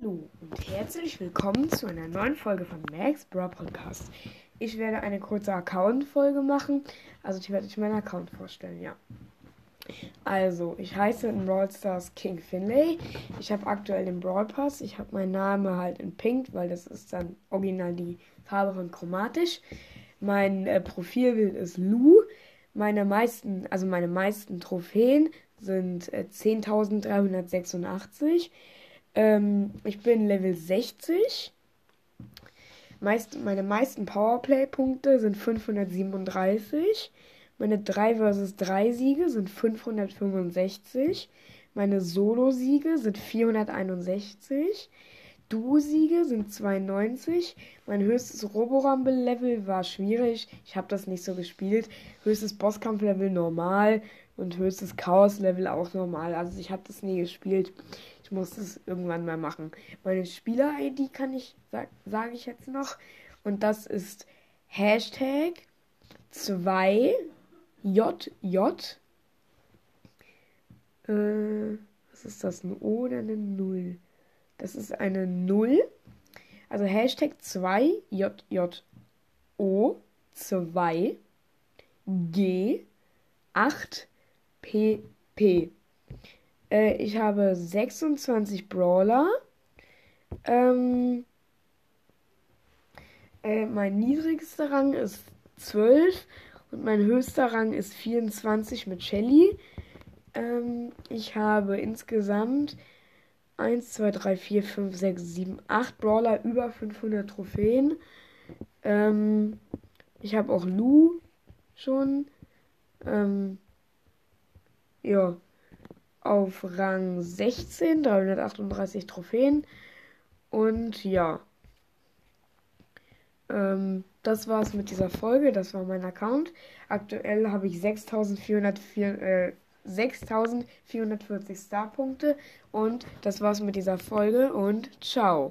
Hallo und herzlich willkommen zu einer neuen Folge von Max Bra Podcast. Ich werde eine kurze Account-Folge machen. Also ich werde euch meinen Account vorstellen, ja. Also, ich heiße in Brawl Stars King Finlay. Ich habe aktuell den Brawl Pass. Ich habe meinen Namen halt in Pink, weil das ist dann original die Farbe von chromatisch. Mein äh, Profilbild ist Lou. Meine meisten, also meine meisten Trophäen sind äh, 10.386. Ähm, ich bin Level 60. Meist, meine meisten Powerplay-Punkte sind 537. Meine 3 vs 3 Siege sind 565. Meine Solo-Siege sind 461. Duo-Siege sind 92. Mein höchstes Roborumble-Level war schwierig. Ich habe das nicht so gespielt. Höchstes Bosskampf-Level normal und höchstes Chaos-Level auch normal. Also ich habe das nie gespielt. Ich muss das irgendwann mal machen. Meine Spieler-ID kann ich, sag, sage ich jetzt noch. Und das ist Hashtag 2 JJ. Äh, was ist das? Ein O oder eine Null? Das ist eine Null. Also Hashtag 2 JJO 2 G 8 PP. Äh, ich habe 26 Brawler. Ähm, äh, mein niedrigster Rang ist 12 und mein höchster Rang ist 24 mit Shelly. Ähm, ich habe insgesamt 1, 2, 3, 4, 5, 6, 7, 8 Brawler über 500 Trophäen. Ähm, ich habe auch Lou schon. Ähm, ja, auf Rang 16, 338 Trophäen. Und ja. Ähm, das war's mit dieser Folge. Das war mein Account. Aktuell habe ich 6404, äh, 6440 Starpunkte. Und das war's mit dieser Folge und ciao.